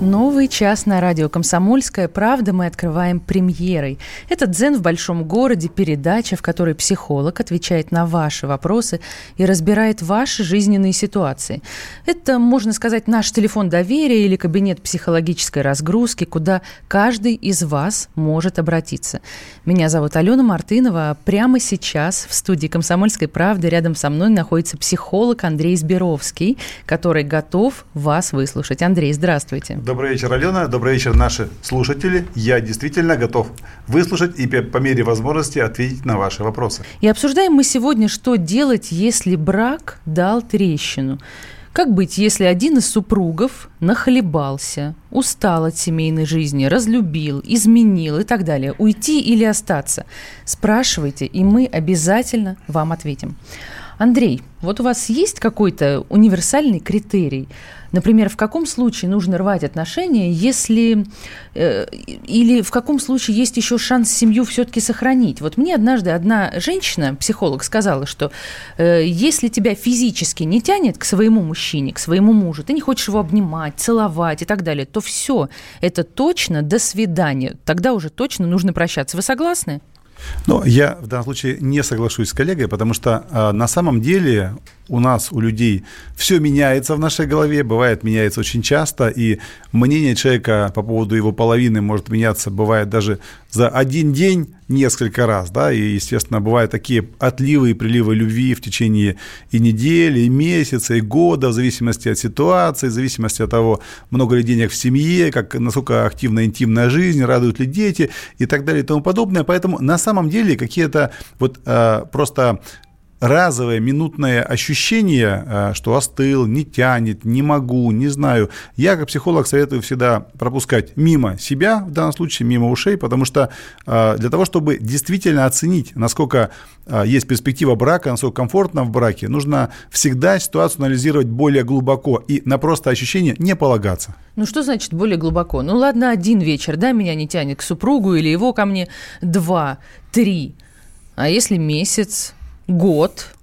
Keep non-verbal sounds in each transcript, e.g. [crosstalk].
Новый час на радио «Комсомольская правда» мы открываем премьерой. Это «Дзен в большом городе» – передача, в которой психолог отвечает на ваши вопросы и разбирает ваши жизненные ситуации. Это, можно сказать, наш телефон доверия или кабинет психологической разгрузки, куда каждый из вас может обратиться. Меня зовут Алена Мартынова. Прямо сейчас в студии «Комсомольской правды» рядом со мной находится психолог Андрей Сберовский, который готов вас выслушать. Андрей, здравствуйте. Добрый вечер, Алена. Добрый вечер, наши слушатели. Я действительно готов выслушать и по мере возможности ответить на ваши вопросы. И обсуждаем мы сегодня, что делать, если брак дал трещину. Как быть, если один из супругов нахлебался, устал от семейной жизни, разлюбил, изменил и так далее? Уйти или остаться? Спрашивайте, и мы обязательно вам ответим. Андрей, вот у вас есть какой-то универсальный критерий – Например, в каком случае нужно рвать отношения, если э, или в каком случае есть еще шанс семью все-таки сохранить? Вот мне однажды одна женщина, психолог, сказала, что э, если тебя физически не тянет к своему мужчине, к своему мужу, ты не хочешь его обнимать, целовать и так далее, то все, это точно до свидания. Тогда уже точно нужно прощаться. Вы согласны? Ну, я в данном случае не соглашусь с коллегой, потому что э, на самом деле у нас, у людей, все меняется в нашей голове, бывает, меняется очень часто, и мнение человека по поводу его половины может меняться, бывает даже за один день несколько раз, да, и, естественно, бывают такие отливы и приливы любви в течение и недели, и месяца, и года, в зависимости от ситуации, в зависимости от того, много ли денег в семье, как, насколько активна интимная жизнь, радуют ли дети и так далее и тому подобное. Поэтому на самом деле какие-то вот э, просто разовое минутное ощущение, э, что остыл, не тянет, не могу, не знаю, я как психолог советую всегда пропускать мимо себя, в данном случае мимо ушей, потому что э, для того, чтобы действительно оценить, насколько э, есть перспектива брака, насколько комфортно в браке, нужно всегда ситуацию анализировать более глубоко и на просто ощущение не полагаться. Ну что значит более глубоко? Ну ладно, один вечер, да, меня не тянет к супругу или его ко мне два, три. А если месяц, год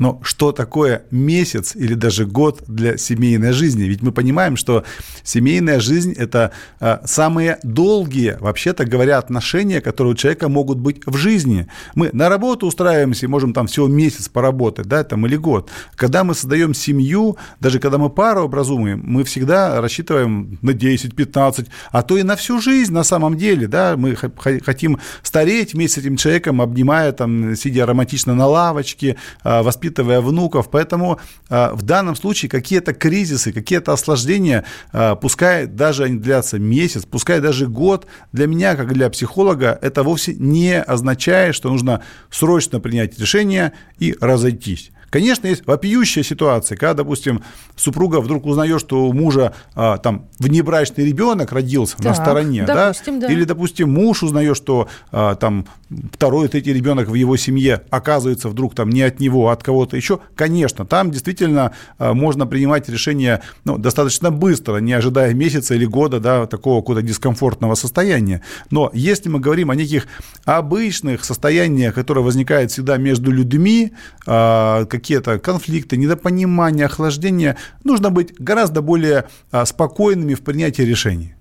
но что такое месяц или даже год для семейной жизни? Ведь мы понимаем, что семейная жизнь – это а, самые долгие, вообще-то говоря, отношения, которые у человека могут быть в жизни. Мы на работу устраиваемся и можем там всего месяц поработать, да, там, или год. Когда мы создаем семью, даже когда мы пару образуем, мы всегда рассчитываем на 10, 15, а то и на всю жизнь на самом деле, да, мы хотим стареть вместе с этим человеком, обнимая, там, сидя романтично на лавочке, а, воспитывая воспитывая внуков. Поэтому а, в данном случае какие-то кризисы, какие-то осложнения, а, пускай даже они длятся месяц, пускай даже год, для меня, как для психолога, это вовсе не означает, что нужно срочно принять решение и разойтись. Конечно, есть вопиющая ситуация, когда, допустим, супруга вдруг узнает, что у мужа а, там внебрачный ребенок родился так, на стороне, допустим, да? да, или, допустим, муж узнает, что а, там второй, третий ребенок в его семье оказывается вдруг там не от него, а от кого-то еще. Конечно, там действительно а, можно принимать решение ну, достаточно быстро, не ожидая месяца или года, да, такого какого-то дискомфортного состояния. Но если мы говорим о неких обычных состояниях, которые возникают всегда между людьми, а, какие-то конфликты, недопонимания, охлаждения, нужно быть гораздо более а, спокойными в принятии решений.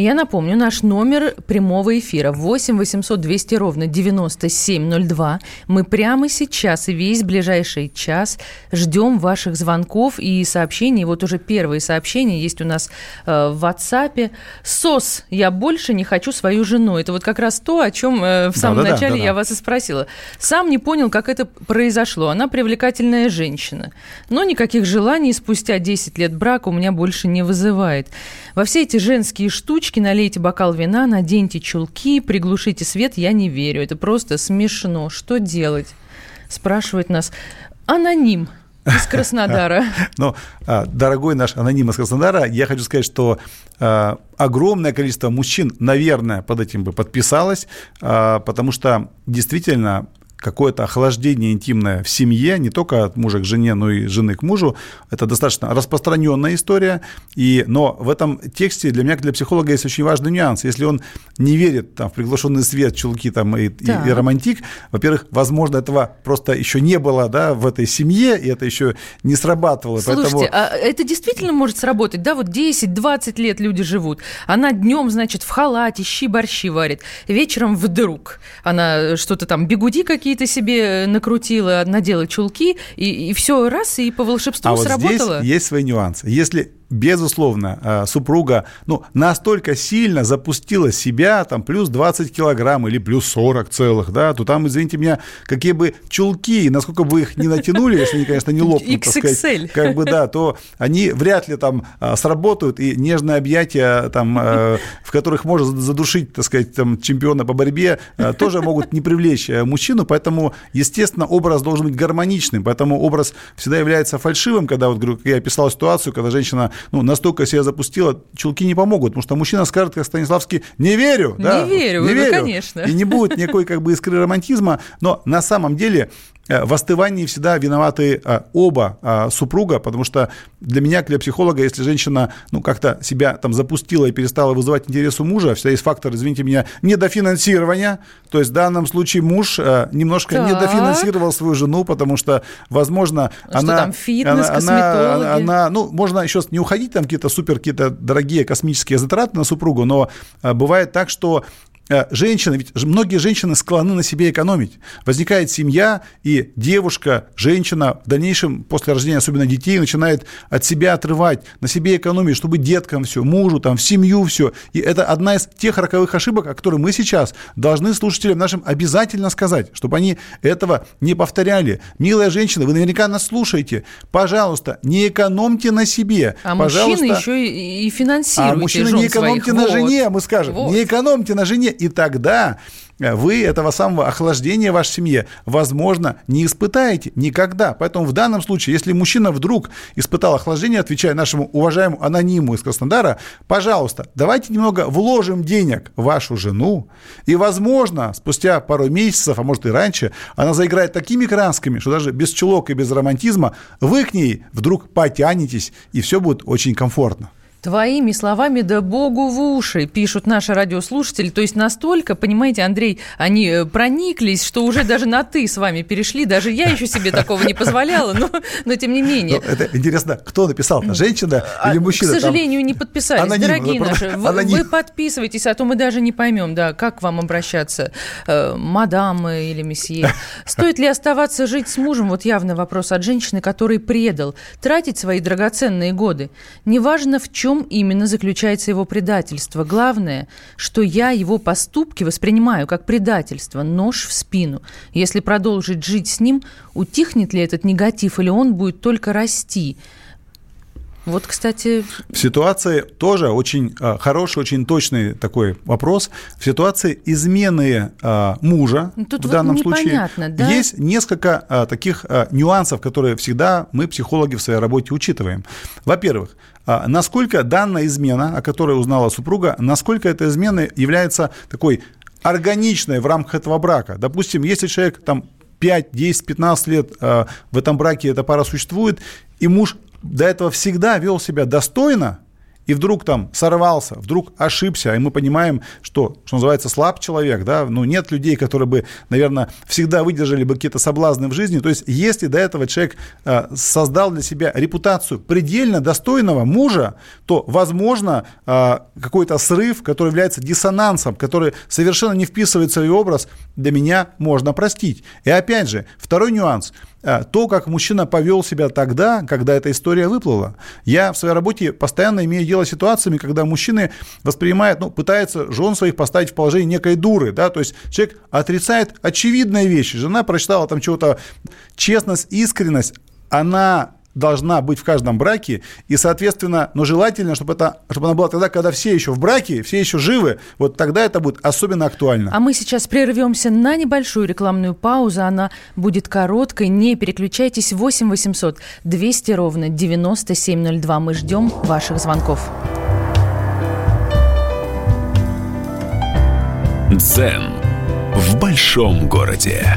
Я напомню, наш номер прямого эфира 8 800 200 ровно 9702. Мы прямо сейчас и весь ближайший час ждем ваших звонков и сообщений. Вот уже первые сообщения есть у нас э, в WhatsApp. СОС, я больше не хочу свою жену. Это вот как раз то, о чем э, в самом да, начале да, да, я вас и спросила. Сам не понял, как это произошло. Она привлекательная женщина. Но никаких желаний спустя 10 лет брака у меня больше не вызывает. Во все эти женские штучки налейте бокал вина, наденьте чулки, приглушите свет, я не верю. Это просто смешно. Что делать? Спрашивает нас аноним из [laughs] Краснодара. Ну, а, дорогой наш аноним из Краснодара, я хочу сказать, что а, огромное количество мужчин, наверное, под этим бы подписалось, а, потому что действительно какое-то охлаждение интимное в семье, не только от мужа к жене, но и жены к мужу. Это достаточно распространенная история. И, но в этом тексте для меня, как для психолога, есть очень важный нюанс. Если он не верит там, в приглушенный свет, чулки там, и, да. и, и романтик, во-первых, возможно, этого просто еще не было да, в этой семье, и это еще не срабатывало. Слушайте, поэтому... а это действительно может сработать? Да, вот 10-20 лет люди живут. Она днем, значит, в халате, щи-борщи варит. Вечером вдруг она что-то там, бегуди какие-то себе накрутила, надела чулки, и, и все раз, и по волшебству а сработало. Вот здесь есть свои нюансы. Если безусловно, э, супруга ну, настолько сильно запустила себя, там, плюс 20 килограмм или плюс 40 целых, да, то там, извините меня, какие бы чулки, насколько бы их не натянули, если они, конечно, не лопнут, так сказать, как бы, да, то они вряд ли там э, сработают, и нежные объятия, там, э, в которых можно задушить, так сказать, там, чемпиона по борьбе, тоже могут не привлечь мужчину, поэтому, естественно, образ должен быть гармоничным, поэтому образ всегда является фальшивым, когда, вот, я описал ситуацию, когда женщина ну, настолько себя запустила, чулки не помогут, потому что мужчина скажет, как Станиславский, не верю. Да, не верю, не верю. конечно. И не будет никакой как бы искры романтизма, но на самом деле в остывании всегда виноваты э, оба э, супруга, потому что для меня, для психолога, если женщина ну, как-то себя там запустила и перестала вызывать интерес у мужа, всегда есть фактор, извините меня, недофинансирования. То есть в данном случае муж немножко так. недофинансировал свою жену, потому что, возможно, что она... там фитнес, она, она, она, ну, можно еще не уходить там какие-то супер, какие-то дорогие космические затраты на супругу, но бывает так, что Э, женщины, ведь многие женщины склонны на себе экономить. Возникает семья, и девушка, женщина в дальнейшем, после рождения особенно детей, начинает от себя отрывать, на себе экономить, чтобы деткам все, мужу, там, в семью все. И это одна из тех роковых ошибок, о которых мы сейчас должны слушателям нашим обязательно сказать, чтобы они этого не повторяли. Милая женщина, вы наверняка нас слушаете. Пожалуйста, не экономьте на себе. А Пожалуйста. мужчины еще и, финансируйте А мужчины не экономьте своих. на жене, мы скажем. Вот. Не экономьте на жене и тогда вы этого самого охлаждения в вашей семье, возможно, не испытаете никогда. Поэтому в данном случае, если мужчина вдруг испытал охлаждение, отвечая нашему уважаемому анониму из Краснодара, пожалуйста, давайте немного вложим денег в вашу жену, и, возможно, спустя пару месяцев, а может и раньше, она заиграет такими красками, что даже без чулок и без романтизма вы к ней вдруг потянетесь, и все будет очень комфортно. Твоими словами, да богу в уши, пишут наши радиослушатели. То есть настолько, понимаете, Андрей, они э, прониклись, что уже даже на «ты» с вами перешли. Даже я еще себе такого не позволяла, но, но тем не менее. Ну, это интересно, кто написал? Женщина а, или мужчина? К сожалению, там... не подписались. Аноним, Дорогие наши, вы, вы подписывайтесь, а то мы даже не поймем, да, как к вам обращаться, э, мадам или месье. Стоит ли оставаться жить с мужем? Вот явно вопрос от женщины, который предал. Тратить свои драгоценные годы. Неважно в чем чем именно заключается его предательство. Главное, что я его поступки воспринимаю как предательство, нож в спину. Если продолжить жить с ним, утихнет ли этот негатив или он будет только расти? Вот, кстати... В ситуации тоже очень а, хороший, очень точный такой вопрос. В ситуации измены а, мужа ну, Тут в вот данном случае да? есть несколько а, таких нюансов, которые всегда мы, психологи, в своей работе учитываем. Во-первых, насколько данная измена, о которой узнала супруга, насколько эта измена является такой органичной в рамках этого брака. Допустим, если человек там 5, 10, 15 лет э, в этом браке эта пара существует, и муж до этого всегда вел себя достойно, и вдруг там сорвался, вдруг ошибся, и мы понимаем, что, что называется, слаб человек, да, ну, нет людей, которые бы, наверное, всегда выдержали бы какие-то соблазны в жизни, то есть если до этого человек э, создал для себя репутацию предельно достойного мужа, то, возможно, э, какой-то срыв, который является диссонансом, который совершенно не вписывается в его образ, для меня можно простить. И опять же, второй нюанс – а, то, как мужчина повел себя тогда, когда эта история выплыла. Я в своей работе постоянно имею дело с ситуациями, когда мужчины воспринимают, ну, пытаются жен своих поставить в положение некой дуры, да, то есть человек отрицает очевидные вещи. Жена прочитала там чего-то, честность, искренность, она должна быть в каждом браке, и, соответственно, но желательно, чтобы, это, чтобы она была тогда, когда все еще в браке, все еще живы, вот тогда это будет особенно актуально. А мы сейчас прервемся на небольшую рекламную паузу, она будет короткой, не переключайтесь, 8 800 200 ровно 9702, мы ждем ваших звонков. Дзен в большом городе.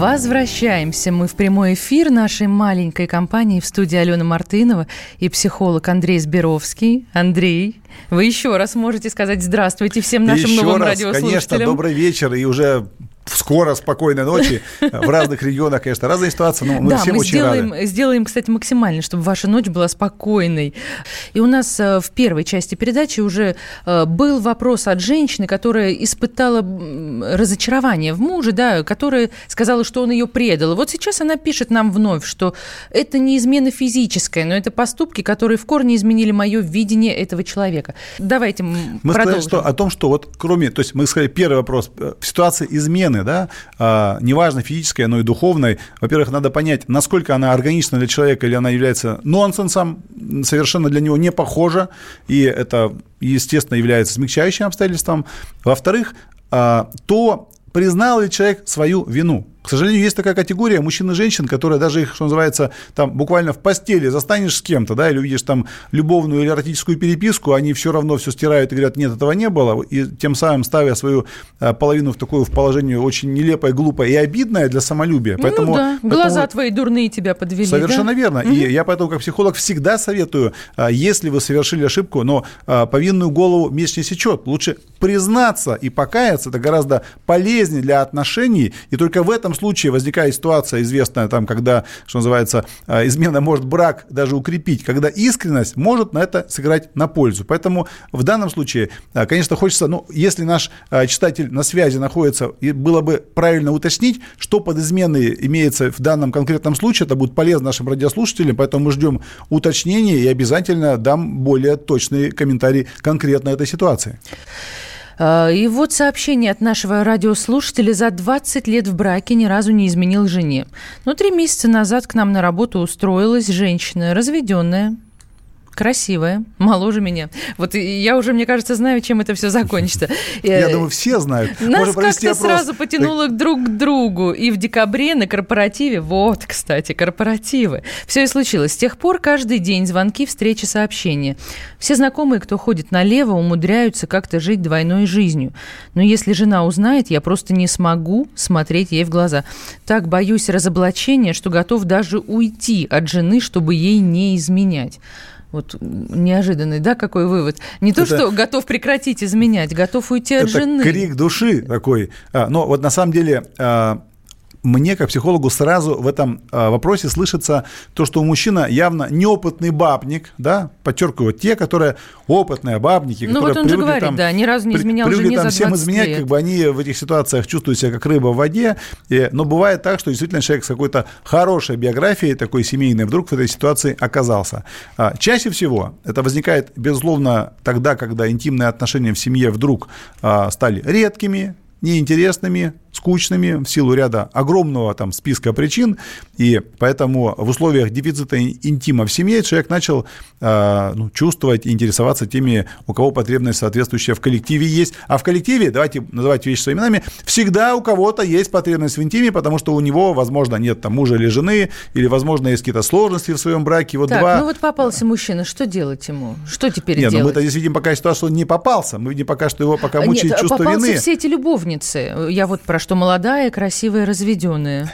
Возвращаемся мы в прямой эфир нашей маленькой компании в студии Алена Мартынова и психолог Андрей Сберовский. Андрей, вы еще раз можете сказать здравствуйте всем нашим Еще новым раз, радиослушателям. конечно, добрый вечер и уже скоро спокойной ночи. В разных регионах, конечно, разные ситуации, но мы да, всем мы очень сделаем, рады. сделаем, кстати, максимально, чтобы ваша ночь была спокойной. И у нас э, в первой части передачи уже э, был вопрос от женщины, которая испытала разочарование в муже, да, которая сказала, что он ее предал. Вот сейчас она пишет нам вновь, что это не измена физическая, но это поступки, которые в корне изменили мое видение этого человека. Давайте Мы продолжим. сказали, что о том, что вот кроме, то есть мы сказали первый вопрос, э, в измены, да, а, неважно физической, но и духовной, во-первых, надо понять, насколько она органична для человека или она является нонсенсом, совершенно для него не похожа, и это, естественно, является смягчающим обстоятельством. Во-вторых, а, то признал ли человек свою вину. К сожалению, есть такая категория мужчин и женщин, которые даже их, что называется, там буквально в постели застанешь с кем-то, да, или увидишь там любовную или эротическую переписку, они все равно все стирают и говорят, нет, этого не было, и тем самым ставя свою а, половину в такое в положение очень нелепое, глупое и обидное для самолюбия. ну да, глаза поэтому- твои дурные тебя подвели. Совершенно да? верно. И я поэтому, как психолог, всегда советую, а, если вы совершили ошибку, но а, повинную голову меч не сечет, лучше признаться и покаяться, это гораздо полезнее для отношений, и только в этом случае возникает ситуация известная, там, когда, что называется, а, измена может брак даже укрепить, когда искренность может на это сыграть на пользу. Поэтому в данном случае, а, конечно, хочется, ну, если наш а, читатель на связи находится, было бы правильно уточнить, что под изменой имеется в данном конкретном случае, это будет полезно нашим радиослушателям, поэтому мы ждем уточнения и обязательно дам более точный комментарий конкретно этой ситуации. А, И вот сообщение от нашего радиослушателя. За 20 лет в браке ни разу не изменил жене. Но три месяца назад к нам на работу устроилась женщина, разведенная, красивая, моложе меня. Вот я уже, мне кажется, знаю, чем это все закончится. [laughs] Я Э, думаю, все знают. Нас как-то сразу потянуло друг к другу. И в декабре на корпоративе, вот, кстати, корпоративы, все и случилось. С тех пор каждый день звонки, встречи, сообщения. Все знакомые, кто ходит налево, умудряются как-то жить двойной жизнью. Но если жена узнает, я просто не смогу смотреть ей в глаза. Так боюсь разоблачения, что готов даже уйти от жены, чтобы ей не изменять. Вот неожиданный, да, какой вывод? Не то, Это- что готов прекратить изменять, готов уйти от это жены. крик души такой. А, Но вот на самом деле а, мне, как психологу, сразу в этом а, вопросе слышится то, что у мужчина явно неопытный бабник, да, подчеркиваю, те, которые опытные бабники, Ну, которые вот он же привыкли говорит, там, да, ни разу не изменял привыкли жене там за всем 20 изменять, лет. как бы они в этих ситуациях чувствуют себя как рыба в воде, И- но бывает так, что действительно человек с какой-то хорошей биографией, такой семейной, вдруг в этой ситуации оказался. А, Чаще всего это возникает, безусловно, тогда, когда интимные отношения в семье вдруг а, стали редкими, неинтересными, скучными в силу ряда огромного там списка причин, и поэтому в условиях дефицита ин- интима в семье человек начал э, ну, чувствовать и интересоваться теми, у кого потребность соответствующая в коллективе есть. А в коллективе, давайте называть вещи своими именами, всегда у кого-то есть потребность в интиме, потому что у него, возможно, нет там мужа или жены, или, возможно, есть какие-то сложности в своем браке. Вот Так, два... ну вот попался мужчина, что делать ему? Что теперь Нет, ну делать? мы-то здесь видим пока ситуацию, что он не попался. Мы видим пока, что его пока А, мучает Нет, чувство попался вины. все эти любовницы. Я вот про что молодая, красивая, разведенная.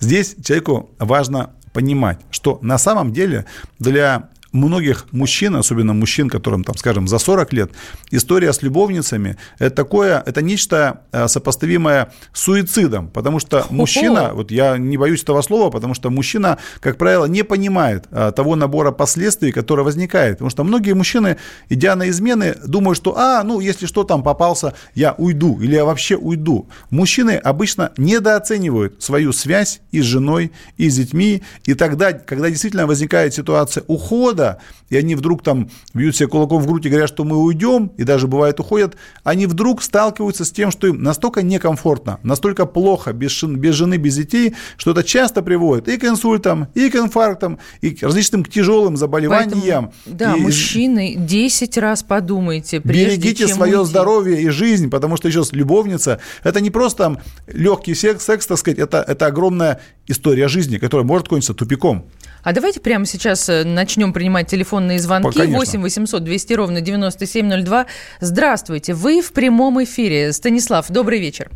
Здесь человеку важно понимать, что на самом деле для многих мужчин, особенно мужчин, которым, там, скажем, за 40 лет, история с любовницами – это такое, это нечто э, сопоставимое с суицидом, потому что мужчина, вот я не боюсь этого слова, потому что мужчина, как правило, не понимает а, того набора последствий, который возникает, потому что многие мужчины, идя на измены, думают, что, а, ну, если что там попался, я уйду, или я вообще уйду. Мужчины обычно недооценивают свою связь и с женой, и с детьми, и тогда, когда действительно возникает ситуация ухода, и они вдруг там бьют себе кулаком в грудь и говорят, что мы уйдем, и даже бывает уходят, они вдруг сталкиваются с тем, что им настолько некомфортно, настолько плохо, без, шин, без жены, без детей, что это часто приводит и к инсультам, и к инфарктам, и к различным тяжелым заболеваниям. Поэтому, да, и, мужчины, 10 раз подумайте, прежде Берегите чем свое уйти. здоровье и жизнь, потому что еще раз, любовница, это не просто легкий секс, секс так сказать, это, это огромная история жизни, которая может кончиться тупиком. А давайте прямо сейчас э, начнем принимать телефонные звонки. Конечно. 8 800 200 ровно 9702. Здравствуйте, вы в прямом эфире. Станислав, добрый вечер.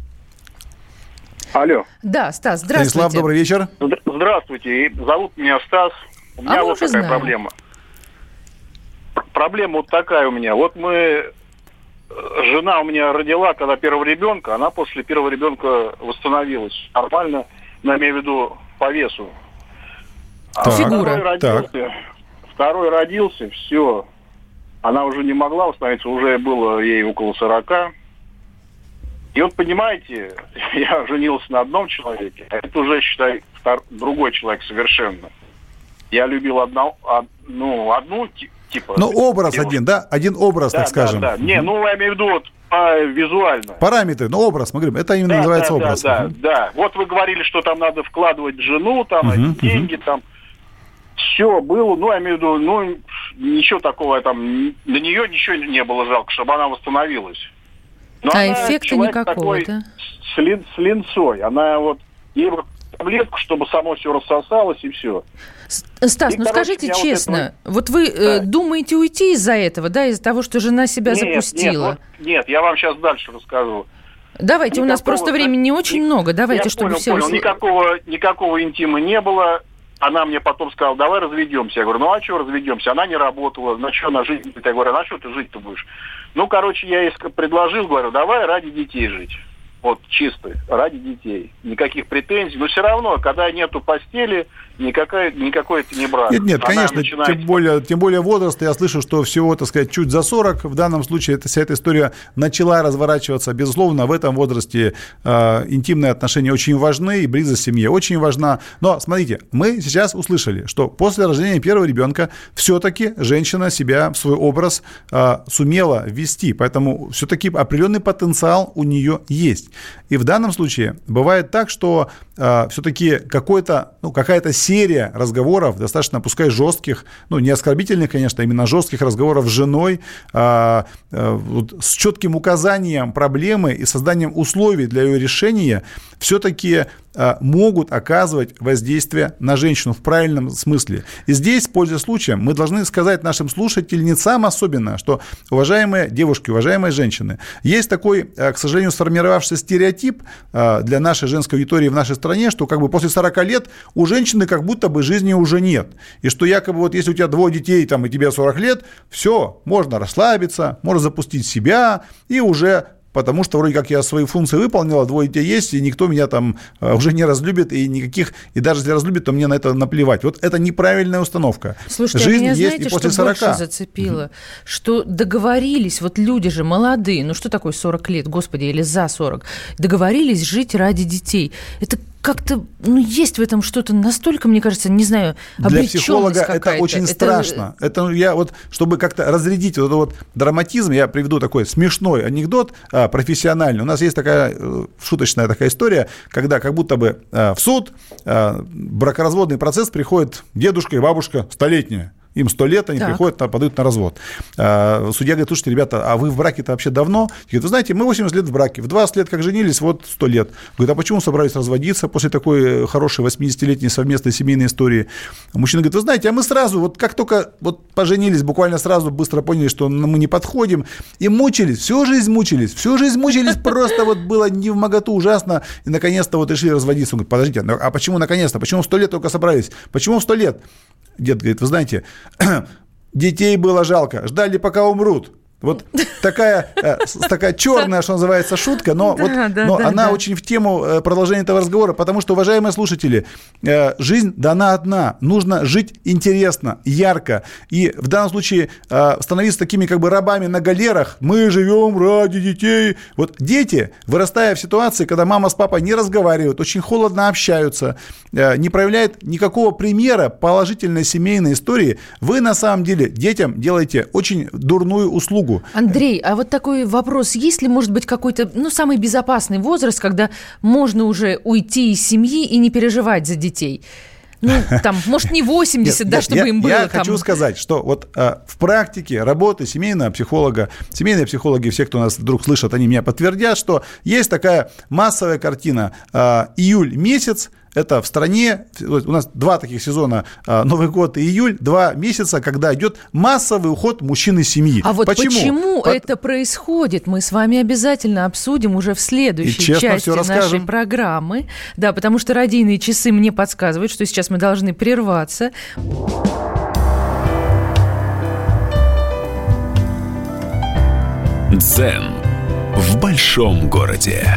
Алло. Да, Стас, здравствуйте. Станислав, добрый вечер. Здра- Здравствуйте. Зовут меня Стас. У меня А вот уже такая знаем. проблема. Пр- Проблема вот такая у меня. Вот мы... э, Жена у меня родила, когда первого ребенка, она после первого ребенка восстановилась нормально, ну, я имею в виду по весу. А Так, Фигура. Второй родился, второй родился, все. Она уже не могла восстановиться, уже было ей около 40. И вот понимаете, [laughs] я женился на одном человеке, а это уже, считай, втор- другой человек совершенно. Я любил одно, од- ну, одну ти- типа... Ну, образ девушку. один, да? Один образ, Да, так да, скажем. да. Не, ну, я имею в виду вот, а, визуально. Параметры, ну, образ, мы говорим, это именно Да, называется да, образ. Да, да, Мгм. да. Вот вы говорили, что там надо вкладывать жену, там, эти деньги, там. Все было, ну, я имею в виду, ну, ничего такого там, на нее ничего не было жалко, чтобы она восстановилась. Но А она эффекта никакого, такой да? С, лин- с линцой. Она вот, ей вот таблетку, чтобы само все рассосалось и все. Стас, И, ну короче, скажите меня вот честно, вот, вы э, Да. думаете уйти из-за этого, да, из-за того, что жена себя нет, запустила? Нет, вот- нет, я вам сейчас дальше расскажу. Давайте, у нас Никакого, просто времени не очень ни- много, давайте, я чтобы понял, все... понял. Никакого, никакого интима не было. Она мне потом сказала, давай разведемся. Я говорю, ну а что разведемся? Она не работала, на что она будет? Я говорю, а на что ты жить-то будешь? Ну, короче, я ей предложил, говорю, давай ради детей жить. Вот чисто, ради детей. Никаких претензий. Но все равно, когда нету постели, никакая, никакой это не брак. Нет, нет, Она конечно, начинает- тем более, тем более возраст, я слышу, что всего, так сказать, чуть за 40, в данном случае эта, вся эта история начала разворачиваться, безусловно, в этом возрасте э, интимные отношения очень важны, и близость в семье очень важна, но, смотрите, мы сейчас услышали, что после рождения первого ребенка все-таки женщина себя в свой образ э, сумела ввести, поэтому все-таки определенный потенциал у нее есть. И в данном случае бывает так, что все-таки какой-то, ну, какая-то серия разговоров, достаточно, пускай жестких, ну, не оскорбительных, конечно, именно жестких разговоров с женой, а, а, вот, с четким указанием проблемы и созданием условий для ее решения, все-таки могут оказывать воздействие на женщину в правильном смысле. И здесь, пользуясь случаем, мы должны сказать нашим слушательницам особенно, что, уважаемые девушки, уважаемые женщины, есть такой, а, к сожалению, сформировавшийся стереотип а, для нашей женской аудитории в нашей стране, что как бы после 40 лет у женщины как будто бы жизни уже нет. И что якобы вот если у тебя двое детей там, и тебе 40 лет, все, можно расслабиться, можно запустить себя и уже потому что вроде как я свои функции выполнила, двое детей есть, и никто меня там э, уже не разлюбит, и никаких, и даже если разлюбит, то мне на это наплевать. Вот это неправильная установка. Слушайте, Жизнь а меня есть знаете, и после что 40. больше зацепило? Что договорились, вот люди же молодые, ну что такое 40 лет, господи, или за 40, договорились жить ради детей. Это как-то, ну, есть в этом что-то настолько, мне кажется, не знаю, Для психолога это очень это... страшно. Это ну, я вот, чтобы как-то разрядить вот этот вот драматизм, я приведу такой смешной анекдот а, профессиональный. У нас есть такая э, шуточная такая история, когда как будто бы а, в суд а, бракоразводный процесс приходит дедушка и бабушка столетняя. Им сто лет, они Так. приходят, а, подают на развод. А, Судья говорит, слушайте, ребята, а вы в браке-то вообще давно? Говорит, вы знаете, мы 80 лет в браке, в 20 лет как женились, вот 100 лет. Говорит, а почему собрались разводиться после такой э, хорошей 80-летней совместной семейной истории? Мужчина говорит, вы знаете, а мы сразу, вот как только вот поженились, буквально сразу быстро поняли, что мы не подходим, и мучились, всю жизнь мучились, всю жизнь мучились, просто вот было не в моготу ужасно, и наконец-то вот решили разводиться. Он говорит, подождите, ну, а почему наконец-то, почему в 100 лет только собрались? Почему в 100 лет? Дед говорит, вы знаете, детей было жалко, ждали, пока умрут. Вот такая, э, такая черная, что называется, шутка, но, да, вот, да, но да, она да. очень в тему э, продолжения этого разговора, потому что, уважаемые слушатели, э, жизнь дана одна, нужно жить интересно, ярко, и в данном случае становиться такими как бы рабами на галерах, мы живем ради детей. Вот дети, вырастая в ситуации, когда мама с папой не разговаривают, очень холодно общаются, не проявляют никакого примера положительной семейной истории, вы на самом деле детям делаете очень дурную услугу другу. Андрей, а вот такой вопрос. Есть ли, может быть, какой-то, ну, самый безопасный возраст, когда можно уже уйти из семьи и не переживать за детей? Ну, [laughs] там, может, не 80, нет, да, нет, чтобы я, им было. Я там... хочу сказать, что вот а, в практике работы семейного психолога, семейные психологи, все, кто нас вдруг слышат, они меня подтвердят, что есть такая массовая картина. А, июль месяц, это в стране, у нас два таких сезона, а, Новый год и июль, два месяца, когда идет массовый уход мужчин из семьи. А вот почему, почему По... это происходит, мы с вами обязательно обсудим уже в следующей части нашей программы. Да, потому что родийные часы мне подсказывают, что сейчас мы должны прерваться. Дзен в большом городе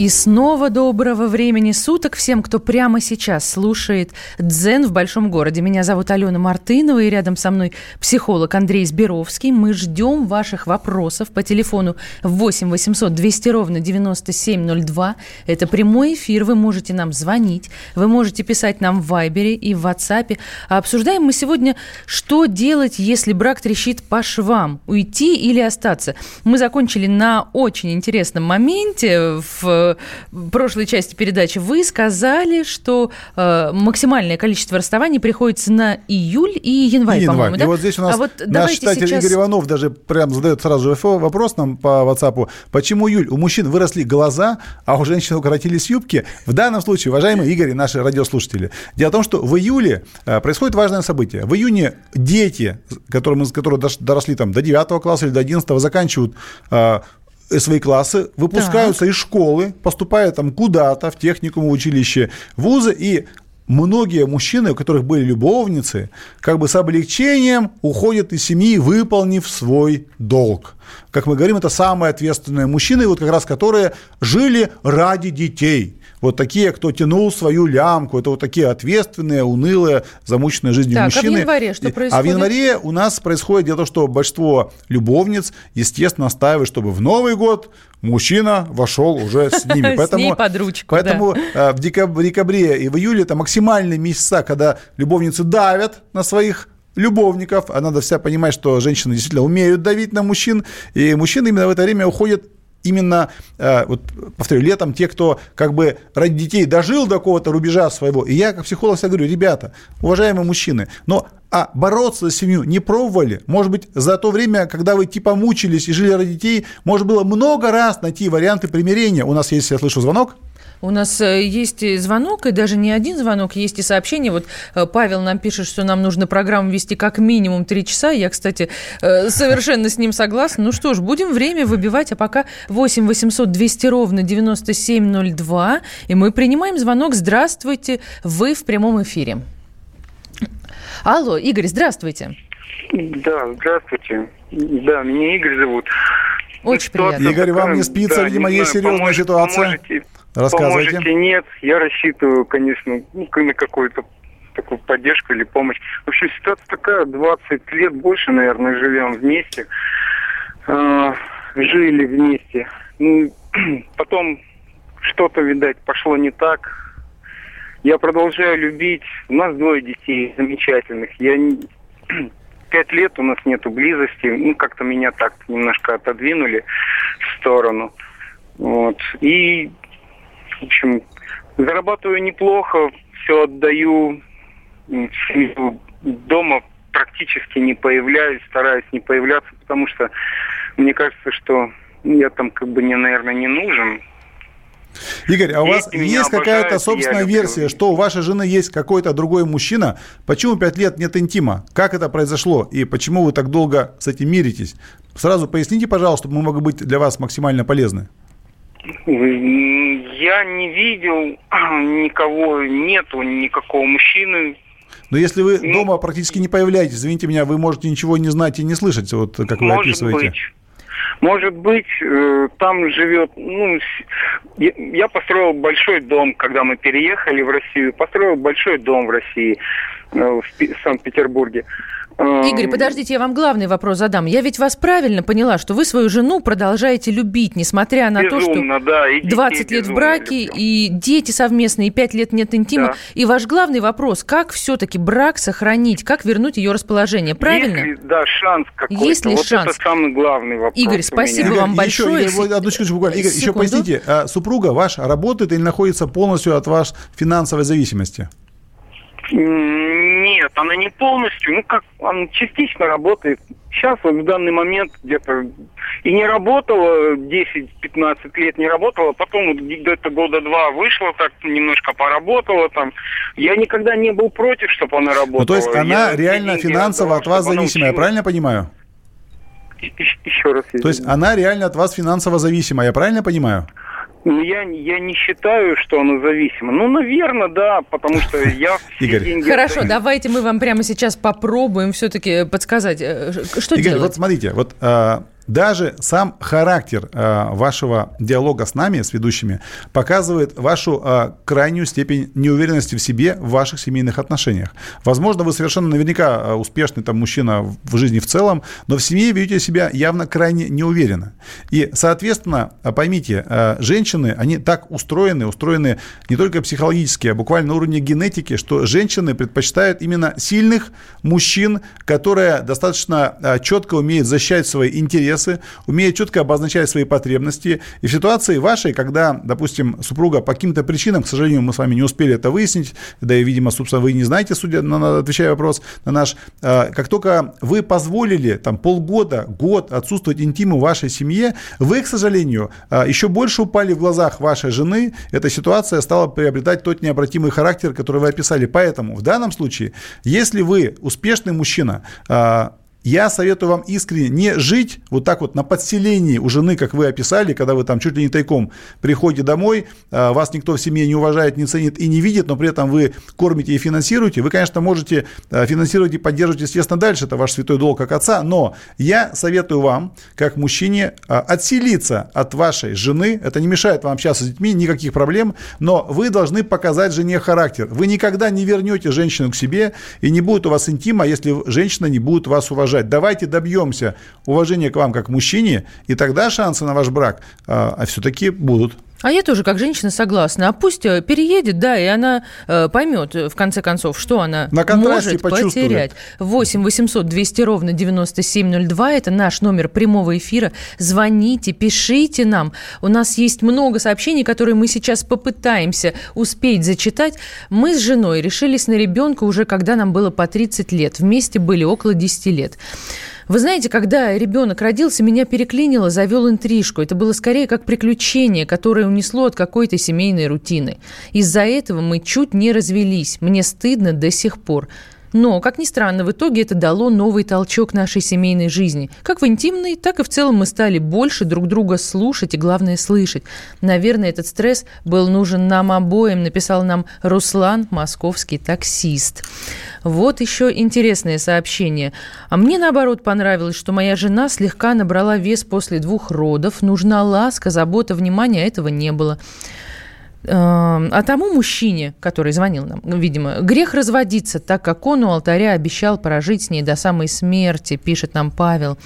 И снова доброго времени суток всем, кто прямо сейчас слушает «Дзен в большом городе». Меня зовут Алена Мартынова, и рядом со мной психолог Андрей Сберовский. Мы ждем ваших вопросов по телефону 8 800 200 ровно 9702. Это прямой эфир, вы можете нам звонить, вы можете писать нам в Вайбере и в WhatsApp. А обсуждаем мы сегодня, что делать, если брак трещит по швам, уйти или остаться. Мы закончили на очень интересном моменте в прошлой части передачи вы сказали, что э, максимальное количество расставаний приходится на июль и январь, по-моему, да? И вот здесь у нас а вот наш читатель сейчас... Игорь Иванов даже прям задает сразу же вопрос нам по WhatsApp. Почему июль? У мужчин выросли глаза, а у женщин укоротились юбки. В данном случае, уважаемые Игорь и наши радиослушатели, дело в том, что в июле э, происходит важное событие. В июне дети, которые, которые доросли там, до 9 класса или до 11 заканчивают э, свои классы, выпускаются так. из школы, поступают там куда-то, в техникум, училище, вузы, и многие мужчины, у которых были любовницы, как бы с облегчением уходят из семьи, выполнив свой долг. Как мы говорим, это самые ответственные мужчины, вот как раз которые жили ради детей – вот такие, кто тянул свою лямку, это вот такие ответственные, унылые, замученные жизнью так, мужчины. А в январе что происходит? А в январе у нас происходит дело, что большинство любовниц, естественно, настаивают, чтобы в Новый год мужчина вошел уже с ними. Поэтому, [laughs] с ней под ручку, Поэтому да. Э, в декабре и в июле это максимальные месяца, когда любовницы давят на своих любовников, а надо вся понимать, что женщины действительно умеют давить на мужчин, и мужчины именно в это время уходят именно, э, вот, повторю, летом те, кто как бы ради детей дожил до какого-то рубежа своего. И я как психолог всегда говорю, ребята, уважаемые мужчины, но а бороться за семью не пробовали? Может быть, за то время, когда вы типа мучились и жили ради детей, может было много раз найти варианты примирения? У нас есть, я слышу, звонок. У нас э, есть звонок, и даже не один звонок, есть и сообщение. Вот э, Павел нам пишет, что нам нужно программу вести как минимум три часа. Я, кстати, э, совершенно с ним согласна. Ну что ж, будем время выбивать, а пока 8 800 200 ровно 9702. И мы принимаем звонок. Здравствуйте, вы в прямом эфире. Алло, Игорь, здравствуйте. Да, здравствуйте. Да, меня Игорь зовут. Очень приятно. Игорь, вам не спится, да, видимо, есть серьезная поможете, ситуация. Поможете, Рассказывайте. Поможете, нет. Я рассчитываю, конечно, ну, на какую-то такую поддержку или помощь. Вообще ситуация такая, 20 лет больше, наверное, живем вместе. Э, жили вместе. Ну, [clears throat] потом что-то, видать, пошло не так. Я продолжаю любить. У нас двое детей замечательных. Я [clears throat] пять лет у нас нету близости. Ну, как-то меня так немножко отодвинули в сторону. Вот. И в общем, зарабатываю неплохо, все отдаю, дома практически не появляюсь, стараюсь не появляться, потому что мне кажется, что я там как бы, не, наверное, не нужен. Игорь, а у вас Дети есть какая-то собственная версия, что у вашей жены есть какой-то другой мужчина? Почему пять лет нет интима? Как это произошло? И почему вы так долго с этим миритесь? Сразу поясните, пожалуйста, чтобы мы могли быть для вас максимально полезны. Я не видел [clears throat] никого, нету никакого мужчины. Но если вы дома практически не появляетесь, извините меня, вы можете ничего не знать и не слышать, вот как вы Может описываете. быть. Может быть, э, там живет, ну, я, построил большой дом, когда мы переехали в Россию, построил большой дом в России, э, в Санкт-Петербурге. Э, Игорь, подождите, я вам главный вопрос задам. Я ведь вас правильно поняла, что вы свою жену продолжаете любить, несмотря на Безумно, то, да, и что детей 20 лет в браке, и дети совместные, и 5 лет нет интима. Да. И ваш главный вопрос, как все-таки брак сохранить, как вернуть ее расположение, правильно? Есть ли, да, шанс какой-то. Есть ли вот шанс? это самый главный вопрос. Игорь, спасибо Игорь, вам еще, большое. Игорь, вот одну секундочку буквально. Игорь, еще Секунду. поясните, а супруга ваша работает или находится полностью от вашей финансовой зависимости? Нет, она не полностью, ну как, она частично работает. Сейчас вот в данный момент где-то и не работала 10-15 лет, не работала, потом вот где-то года два вышла, так немножко поработала там. Я никогда не был против, чтобы она работала. Ну, то есть она Я реально финансово от вас зависимая, правильно понимаю? Еще раз. То есть она реально от вас финансово зависимая, я правильно понимаю? Ну, я, я не считаю, что она зависима. Ну, наверное, да, потому что я [laughs] все Игорь. деньги... Хорошо, отдаю. давайте мы вам прямо сейчас попробуем все-таки подсказать, э, что Игорь, делать. вот смотрите, вот э, даже сам характер э, вашего диалога с нами, с ведущими, показывает вашу э, крайнюю степень неуверенности в себе в ваших семейных отношениях. Возможно, вы совершенно наверняка э, успешный там мужчина в жизни в целом, но в семье ведете себя явно крайне неуверенно. И, соответственно, поймите, женщины, они так устроены, устроены не только психологически, а буквально на уровне генетики, что женщины предпочитают именно сильных мужчин, которые достаточно четко умеют защищать свои интересы, умеют четко обозначать свои потребности. И в ситуации вашей, когда, допустим, супруга по каким-то причинам, к сожалению, мы с вами не успели это выяснить, да и, видимо, собственно, вы не знаете, судя на, отвечая вопрос на наш, э, как только вы позволили там полгода, год отсутствовать интиму вашей семье, вы, к сожалению, э, еще больше упали в глазах вашей жены. Эта ситуация стала приобретать тот необратимый характер, который вы описали. Поэтому в данном случае, если вы успешный мужчина, э, я советую вам искренне не жить вот так вот на подселении у жены, как вы описали, когда вы там чуть ли не тайком приходите домой, а, вас никто в семье не уважает, не ценит и не видит, но при этом вы кормите и финансируете. Вы, конечно, можете а, финансировать и поддерживать, естественно, дальше, это ваш святой долг как отца, но я советую вам, как мужчине, а, отселиться от вашей жены. Это не мешает вам общаться с детьми, никаких проблем, но вы должны показать жене характер. Вы никогда не вернете женщину к себе, и не будет у вас интима, если женщина не будет вас уважать. Давайте добьемся уважения к вам как мужчине, и тогда шансы на ваш брак а, все-таки будут. А я тоже как женщина согласна. А пусть э, переедет, да, и она э, поймет, э, в конце концов, что она На может потерять. 8 800 200 ровно 9702. Это наш номер прямого эфира. Звоните, пишите нам. У нас есть много сообщений, которые мы сейчас попытаемся успеть зачитать. Мы с женой решились на ребенка уже когда нам было по 30 лет. Вместе были около 10 лет. Вы знаете, когда ребенок родился, меня переклинило, завел интрижку. Это было скорее как приключение, которое унесло от какой-то семейной рутины. Из-за этого мы чуть не развелись. Мне стыдно до сих пор. Но, как ни странно, в итоге это дало новый толчок нашей семейной жизни. Как в интимной, так и в целом мы стали больше друг друга слушать и, главное, слышать. Наверное, этот стресс был нужен нам обоим, написал нам Руслан, московский таксист. Вот еще интересное сообщение. А мне, наоборот, понравилось, что моя жена слегка набрала вес после двух родов. Нужна ласка, забота, внимание, а этого не было. Эм, А тому мужчине, который звонил нам, ну, видимо, грех разводиться, так как он у алтаря обещал прожить с ней до самой смерти, пишет нам Павел.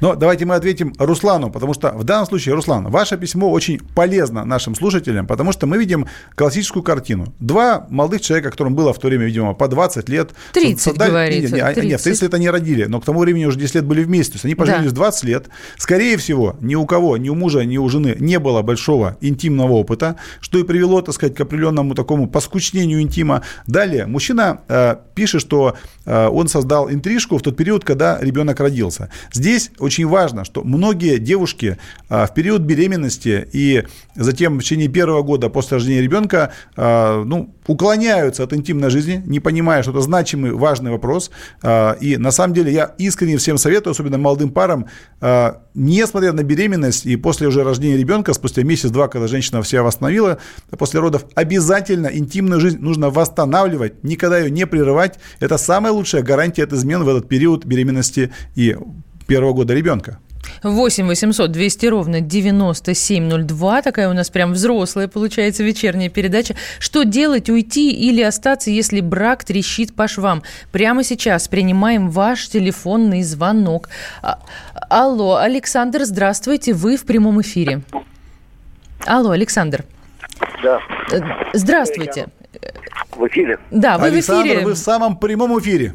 Но давайте мы ответим Руслану, потому что в данном случае, Руслан, ваше письмо очень полезно нашим слушателям, потому что мы видим классическую картину. Два молодых человека, которым было в то время, видимо, по 20 лет. 30, создали- говорится, Не, не, не, 30. Нет, в 30 лет они родили, но к тому времени уже 10 лет были вместе. То есть они поженились Да. в 20 лет. Скорее всего, ни у кого, ни у мужа, ни у жены не было большого интимного опыта, что и привело, так сказать, к определенному такому поскучнению интима. Далее, мужчина э, пишет, что э, он создал интрижку в тот период, когда ребенок родился. Здесь очень важно, что многие девушки э, в период беременности и затем в течение первого года после рождения ребенка э, ну, уклоняются от интимной жизни, не понимая, что это значимый, важный вопрос. Э, и на самом деле я искренне всем советую, особенно молодым парам, э, несмотря на беременность и после уже рождения ребенка, спустя месяц-два, когда женщина себя восстановила, после родов, обязательно интимную жизнь нужно восстанавливать, никогда ее не прерывать. Это самая лучшая гарантия от измен в этот период беременности и первого года ребенка. 8 800 200 ровно 9702. Такая у нас прям взрослая, получается, вечерняя передача. Что делать, уйти или остаться, если брак трещит по швам? Прямо сейчас принимаем ваш телефонный звонок. А, алло, Александр, здравствуйте, вы в прямом эфире. Алло, Александр. Да. Здравствуйте. В эфире? Да, вы Александр, в эфире. вы в самом прямом эфире.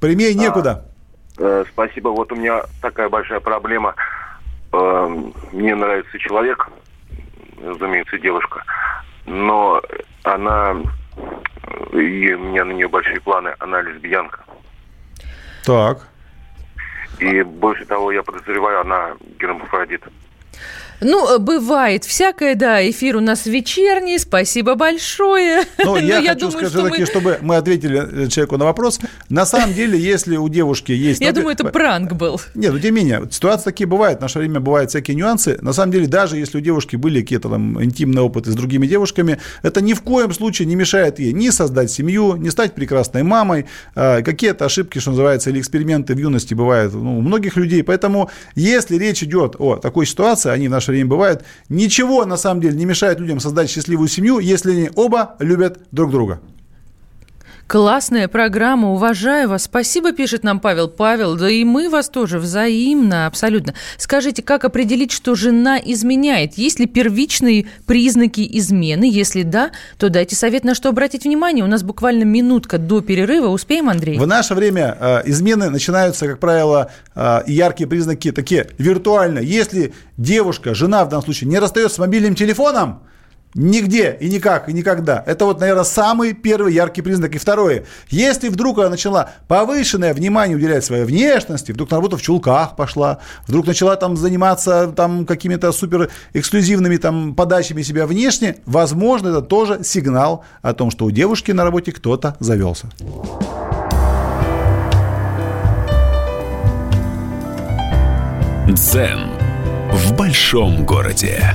Прямее некуда. Э, Спасибо. Вот у меня такая большая проблема. Э, Мне нравится человек, разумеется, девушка, но она, и у меня на нее большие планы, она лесбиянка. Так. И больше того, я подозреваю, она гермафродит. Ну, э, бывает всякое, да. Эфир у нас вечерний. Спасибо большое. Но Ну, я [laughs] Но хочу думаю, сказать что мы- чтобы мы ответили э, человеку на вопрос. На самом деле, если у девушки есть... Я думаю, это пранк был. Нет, ну тем не менее, ситуации такие бывают, в наше время бывают всякие нюансы. На самом деле, даже если у девушки были какие-то там интимные опыты с другими девушками, это ни в коем случае не мешает ей ни создать семью, ни стать прекрасной мамой. А, Какие-то ошибки, что называется, или эксперименты в юности бывают ну, у многих людей. Поэтому, если речь идет о такой ситуации, они в наше время бывают, ничего на самом деле не мешает людям создать счастливую семью, если они оба любят друг друга. Классная программа, уважаю вас. Спасибо, пишет нам Павел. Павел, да и мы вас тоже взаимно, абсолютно. Скажите, как определить, что жена изменяет? Есть ли первичные признаки измены? Если да, то дайте совет, на что обратить внимание. У нас буквально минутка до перерыва. Успеем, Андрей? В наше время э, измены начинаются, как правило, э, яркие признаки такие виртуально. Если девушка, жена в данном случае, не расстается с мобильным телефоном, Нигде и никак, и никогда. Это вот, наверное, самый первый яркий признак. И второе. Если вдруг она начала повышенное внимание уделять своей внешности, вдруг на работу в чулках пошла, вдруг начала там заниматься там какими-то супер эксклюзивными там подачами себя внешне, возможно, это тоже сигнал о том, что у девушки на работе кто-то завелся. Дзен в большом городе.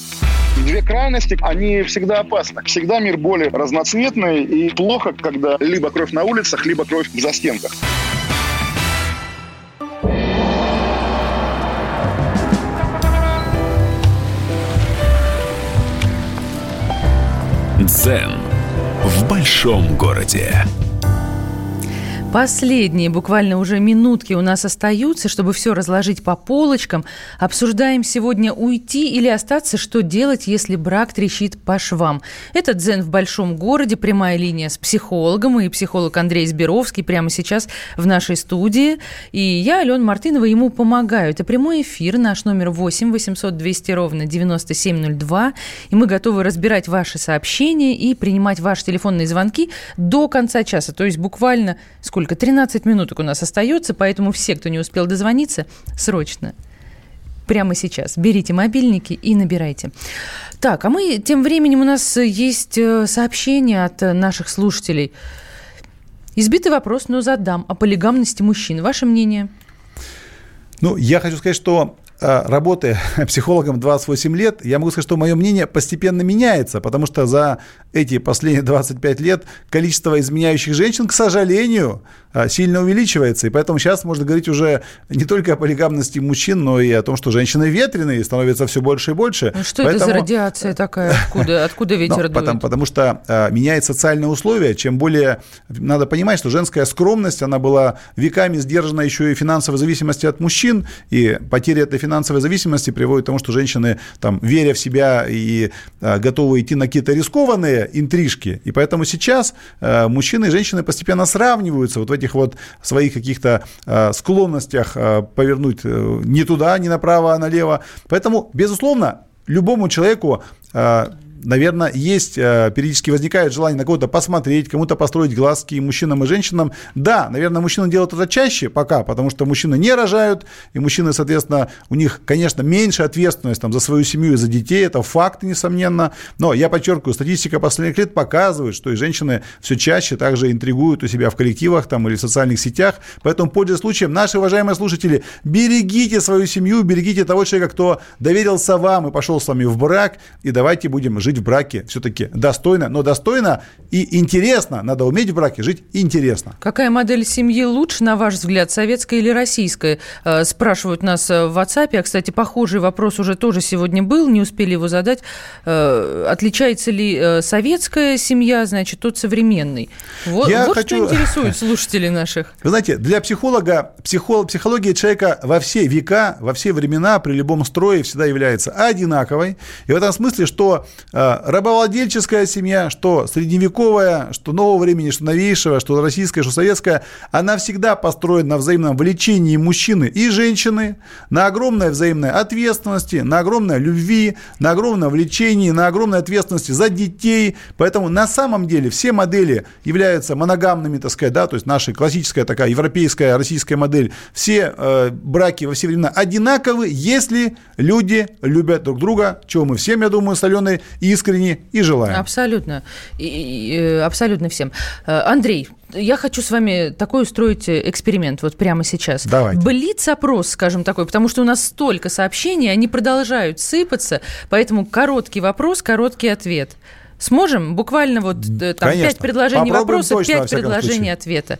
Две крайности, они всегда опасны. Всегда мир более разноцветный и плохо, когда либо кровь на улицах, либо кровь в застенках. Дзен в большом городе. Последние буквально уже минутки у нас остаются, чтобы все разложить по полочкам. Обсуждаем сегодня уйти или остаться, что делать, если брак трещит по швам. Это «Дзен в большом городе», прямая линия с психологом и психолог Андрей Сберовский прямо сейчас в нашей студии. И я, Алена Мартынова, ему помогаю. Это прямой эфир, наш номер 8 800 200 ровно 9702. И мы готовы разбирать ваши сообщения и принимать ваши телефонные звонки до конца часа. То есть буквально сколько? 13 минуток у нас остается, поэтому все, кто не успел дозвониться, срочно прямо сейчас. Берите мобильники и набирайте. Так, а мы тем временем у нас есть э, сообщение от наших слушателей. Избитый вопрос, но задам о полигамности мужчин. Ваше мнение? Ну, я хочу сказать, что Э, работая [laughs] психологом 28 лет, я могу сказать, что мое мнение постепенно меняется, потому что за эти последние 25 лет количество изменяющих женщин, к сожалению, э, сильно увеличивается. И поэтому сейчас можно говорить уже не только о полигамности мужчин, но и о том, что женщины ветреные становятся все больше и больше. Ну, что поэтому... это за радиация такая? Откуда, откуда [laughs] ветер ну, дует? Потому, потому что а, меняет социальные условия. Чем более... Надо понимать, что женская скромность, она была веками сдержана еще и финансовой зависимости от мужчин, и потеря этой финансовой зависимости приводит к тому, что женщины, там, веря в себя и а, готовы идти на какие-то рискованные интрижки. И поэтому сейчас а, мужчины и женщины постепенно сравниваются вот в этих вот своих каких-то а, склонностях повернуть а, не туда, не направо, а налево. Поэтому, безусловно, любому человеку наверное, есть, э, периодически возникает желание на кого-то посмотреть, кому-то построить глазки и мужчинам, и женщинам. Да, наверное, мужчины делают это чаще пока, потому что мужчины не рожают, и мужчины, соответственно, у них, конечно, меньше ответственность там, за свою семью и за детей, это факт, несомненно. Но я подчеркиваю, статистика последних лет показывает, что и женщины все чаще также интригуют у себя в коллективах там, или в социальных сетях. Поэтому, пользуясь случаем, наши уважаемые слушатели, берегите свою семью, берегите того человека, кто доверился вам и пошел с вами в брак, и давайте будем жить в браке все-таки достойно, но достойно и интересно. Надо уметь в браке жить интересно. Какая модель семьи лучше, на ваш взгляд, советская или российская? Э, спрашивают нас э, в WhatsApp. А, кстати, похожий вопрос уже тоже сегодня был, не успели его задать. Э, отличается ли советская семья, значит, от современной? Вот, Я вот хочу... что интересует слушателей наших. [laughs] Вы знаете, для психолога психолог, психология человека во все века, во все времена, при любом строе всегда является одинаковой. И в этом смысле, что рабовладельческая семья, что средневековая, что нового времени, что новейшего, что российская, что советская, она всегда построена на взаимном влечении мужчины и женщины, на огромной взаимной ответственности, на огромной любви, на огромном влечении, на огромной ответственности за детей. Поэтому на самом деле все модели являются моногамными, так сказать, да, то есть наша классическая такая европейская, российская модель. Все э, браки во все времена одинаковы, если люди любят друг друга, чего мы всем, я думаю, с Аленой искренне и желаем. Абсолютно. И, и, э, абсолютно всем. Э, Андрей, я хочу с вами такой устроить эксперимент вот прямо сейчас. Давайте. Блиц-опрос, скажем такой, потому что у нас столько сообщений, они продолжают сыпаться, поэтому короткий вопрос, короткий ответ. Сможем? Буквально вот э, там пять предложений Попробуем вопроса, пять предложений случае. ответа.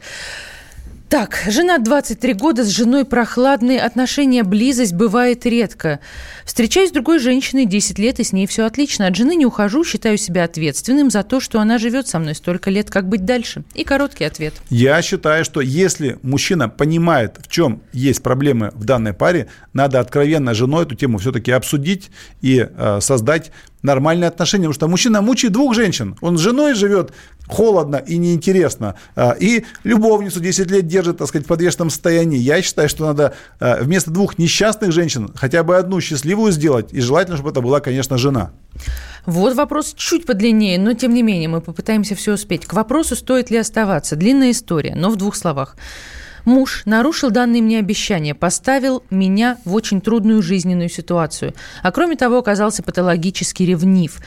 Так, жена 23 года, с женой прохладные отношения, близость бывает редко. Встречаюсь с другой женщиной 10 лет, и с ней все отлично. От жены не ухожу, считаю себя ответственным за то, что она живет со мной столько лет, как быть дальше. И короткий ответ. Я считаю, что если мужчина понимает, в чем есть проблемы в данной паре, надо откровенно с женой эту тему все-таки обсудить и э, создать нормальные отношения, потому что мужчина мучает двух женщин. Он с женой живет холодно и неинтересно, а, и любовницу 10 лет держит, так сказать, в подвешенном состоянии. Я считаю, что надо а, вместо двух несчастных женщин хотя бы одну счастливую сделать, и желательно, чтобы это была, конечно, жена. Вот вопрос чуть подлиннее, но тем не менее мы попытаемся все успеть. К вопросу, стоит ли оставаться. Длинная история, но в двух словах. Муж нарушил данные мне обещания, поставил меня в очень трудную жизненную ситуацию. А кроме того, оказался патологически ревнив.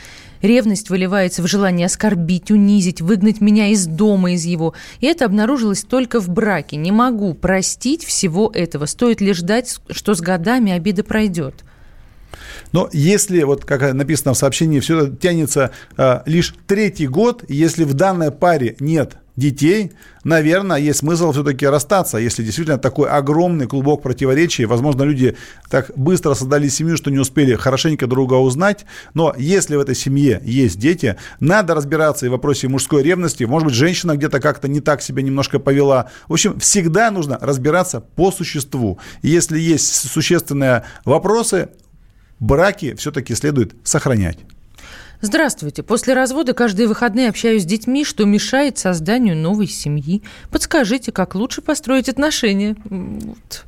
Ревность выливается в желание оскорбить, унизить, выгнать меня из дома, из его. И это обнаружилось только в браке. Не могу простить всего этого. Стоит ли ждать, что с годами обида пройдет? Но если, вот как написано в сообщении, все тянется э, лишь третий год, если в данной паре нет детей, наверное, есть смысл все-таки расстаться, если действительно такой огромный клубок противоречий. Возможно, люди так быстро создали семью, что не успели хорошенько друга узнать. Но если в этой семье есть дети, надо разбираться и в вопросе мужской ревности. Может быть, женщина где-то как-то не так себя немножко повела. В общем, всегда нужно разбираться по существу. Если есть существенные вопросы, браки все-таки следует сохранять. Здравствуйте. После развода каждые выходные общаюсь с детьми, что мешает созданию новой семьи. Подскажите, как лучше построить отношения? Вот.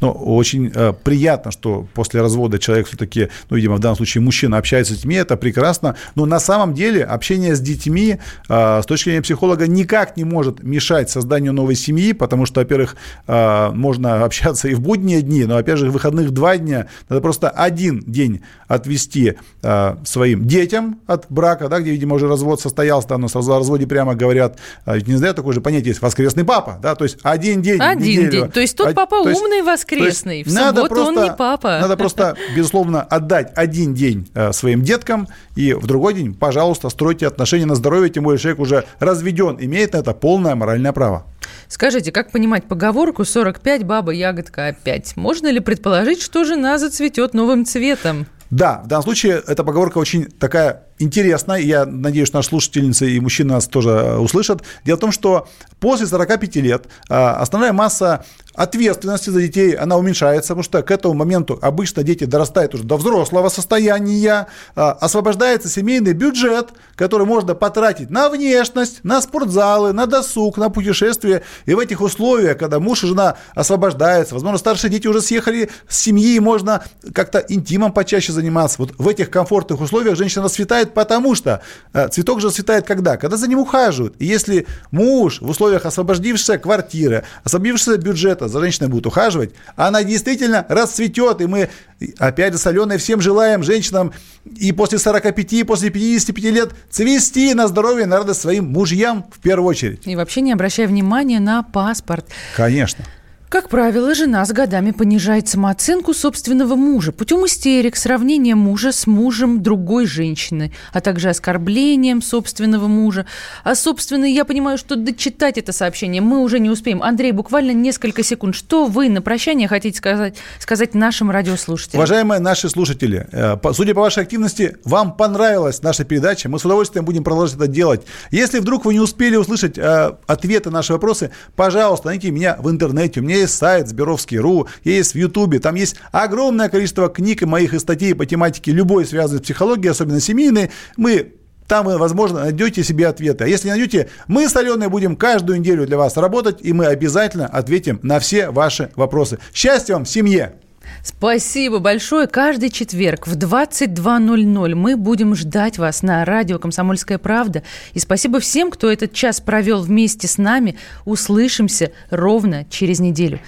Но очень э, приятно, что после развода человек все-таки, ну, видимо, в данном случае мужчина общается с детьми, это прекрасно. Но на самом деле общение с детьми э, с точки зрения психолога никак не может мешать созданию новой семьи, потому что, во-первых, э, можно [laughs] общаться и в будние дни, но, опять же, в выходных два дня. Надо просто один день отвести э, своим детям от брака, да, где, видимо, уже развод состоялся, там, но о разводе прямо говорят, э, не знаю, такое же понятие есть, воскресный папа, да, то есть один день. Один неделю. день. То есть тот а, папа то умный воскресный, в надо субботу просто, он не папа. Надо просто, безусловно, отдать один день э, своим деткам, и в другой день, пожалуйста, стройте отношения на здоровье, тем более человек уже разведен, имеет на это полное моральное право. Скажите, как понимать поговорку «45 баба ягодка опять»? Можно ли предположить, что жена зацветет новым цветом? Да, в данном случае эта поговорка очень такая интересно, я надеюсь, наши слушательницы и мужчины нас тоже э, услышат. Дело в том, что после 45 лет э, основная масса ответственности за детей, она уменьшается, потому что к этому моменту обычно дети дорастают уже до взрослого состояния, э, освобождается семейный бюджет, который можно потратить на внешность, на спортзалы, на досуг, на путешествия. И в этих условиях, когда муж и жена освобождаются, возможно, старшие дети уже съехали с семьи, можно как-то интимом почаще заниматься. Вот в этих комфортных условиях женщина расцветает цветает потому, что э, цветок же цветает когда? Когда за ним ухаживают. И если муж в условиях освободившейся квартиры, освободившегося бюджета за женщиной будет ухаживать, она действительно расцветет. И мы, опять же, с Аленой всем желаем женщинам и после 45, и после 55 лет цвести на здоровье, на радость своим мужьям в первую очередь. И вообще не обращая внимания на паспорт. Конечно. Как правило, жена с годами понижает самооценку собственного мужа путем истерик, сравнения мужа с мужем другой женщины, а также оскорблением собственного мужа. А, собственно, я понимаю, что дочитать это сообщение мы уже не успеем. Андрей, буквально несколько секунд. Что вы на прощание хотите сказать, сказать нашим радиослушателям? Уважаемые наши слушатели, э, судя по вашей активности, вам понравилась наша передача. Мы с удовольствием будем продолжать это делать. Если вдруг вы не успели услышать э, ответы на наши вопросы, пожалуйста, найдите меня в интернете. У меня есть сайт Сберовский.ру, есть в Ютубе, там есть огромное количество книг и моих и статей по тематике любой связанной с психологией, особенно семейной. Мы там вы, возможно, найдете себе ответы. А если не найдете, мы с Аленой будем каждую неделю для вас работать, и мы обязательно ответим на все ваши вопросы. Счастья вам в семье! Спасибо большое. Каждый четверг в 22.00 мы будем ждать вас на радио «Комсомольская правда». И спасибо всем, кто этот час провел вместе с нами. Услышимся ровно через неделю.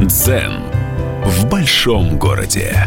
Дзен в большом городе.